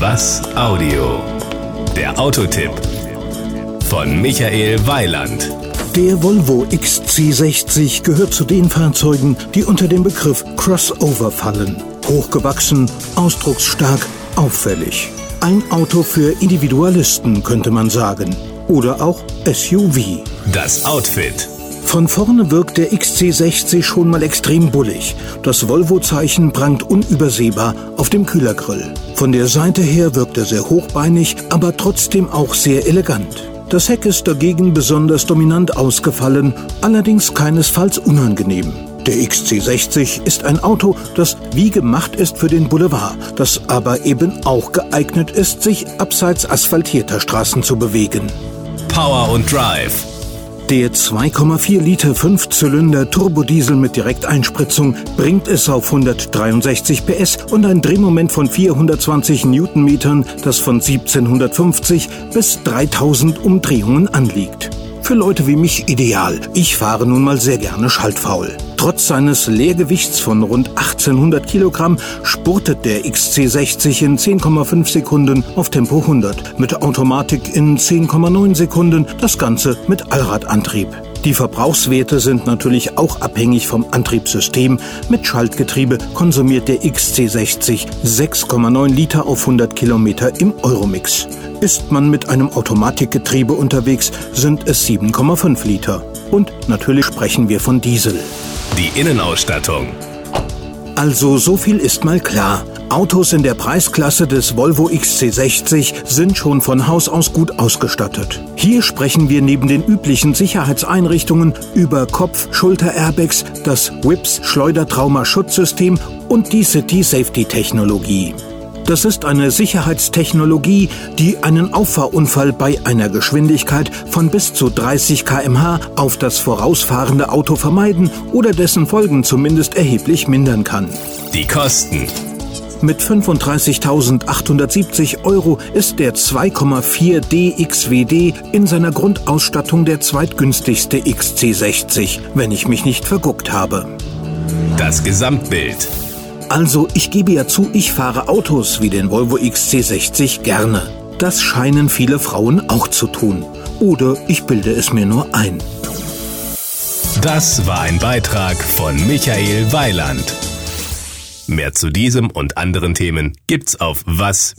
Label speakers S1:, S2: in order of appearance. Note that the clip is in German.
S1: Was Audio? Der Autotipp von Michael Weiland.
S2: Der Volvo XC60 gehört zu den Fahrzeugen, die unter dem Begriff Crossover fallen. Hochgewachsen, ausdrucksstark, auffällig. Ein Auto für Individualisten könnte man sagen. Oder auch SUV.
S1: Das Outfit.
S2: Von vorne wirkt der XC60 schon mal extrem bullig. Das Volvo-Zeichen prangt unübersehbar auf dem Kühlergrill. Von der Seite her wirkt er sehr hochbeinig, aber trotzdem auch sehr elegant. Das Heck ist dagegen besonders dominant ausgefallen, allerdings keinesfalls unangenehm. Der XC60 ist ein Auto, das wie gemacht ist für den Boulevard, das aber eben auch geeignet ist, sich abseits asphaltierter Straßen zu bewegen.
S1: Power und Drive.
S2: Der 2,4 Liter Fünfzylinder Turbodiesel mit Direkteinspritzung bringt es auf 163 PS und ein Drehmoment von 420 Newtonmetern, das von 1750 bis 3000 Umdrehungen anliegt. Für Leute wie mich ideal. Ich fahre nun mal sehr gerne schaltfaul. Trotz seines Leergewichts von rund 1800 Kilogramm spurtet der XC60 in 10,5 Sekunden auf Tempo 100, mit Automatik in 10,9 Sekunden, das Ganze mit Allradantrieb. Die Verbrauchswerte sind natürlich auch abhängig vom Antriebssystem. Mit Schaltgetriebe konsumiert der XC60 6,9 Liter auf 100 Kilometer im Euromix. Ist man mit einem Automatikgetriebe unterwegs, sind es 7,5 Liter. Und natürlich sprechen wir von Diesel.
S1: Die Innenausstattung.
S2: Also so viel ist mal klar. Autos in der Preisklasse des Volvo XC60 sind schon von Haus aus gut ausgestattet. Hier sprechen wir neben den üblichen Sicherheitseinrichtungen über Kopf-Schulter-Airbags, das WIPS Schleudertrauma-Schutzsystem und die City Safety Technologie. Das ist eine Sicherheitstechnologie, die einen Auffahrunfall bei einer Geschwindigkeit von bis zu 30 km/h auf das vorausfahrende Auto vermeiden oder dessen Folgen zumindest erheblich mindern kann.
S1: Die Kosten.
S2: Mit 35.870 Euro ist der 2,4 DXWD in seiner Grundausstattung der zweitgünstigste XC60, wenn ich mich nicht verguckt habe.
S1: Das Gesamtbild.
S2: Also, ich gebe ja zu, ich fahre Autos wie den Volvo XC60 gerne. Das scheinen viele Frauen auch zu tun. Oder ich bilde es mir nur ein.
S1: Das war ein Beitrag von Michael Weiland. Mehr zu diesem und anderen Themen gibt's auf was-audio.de.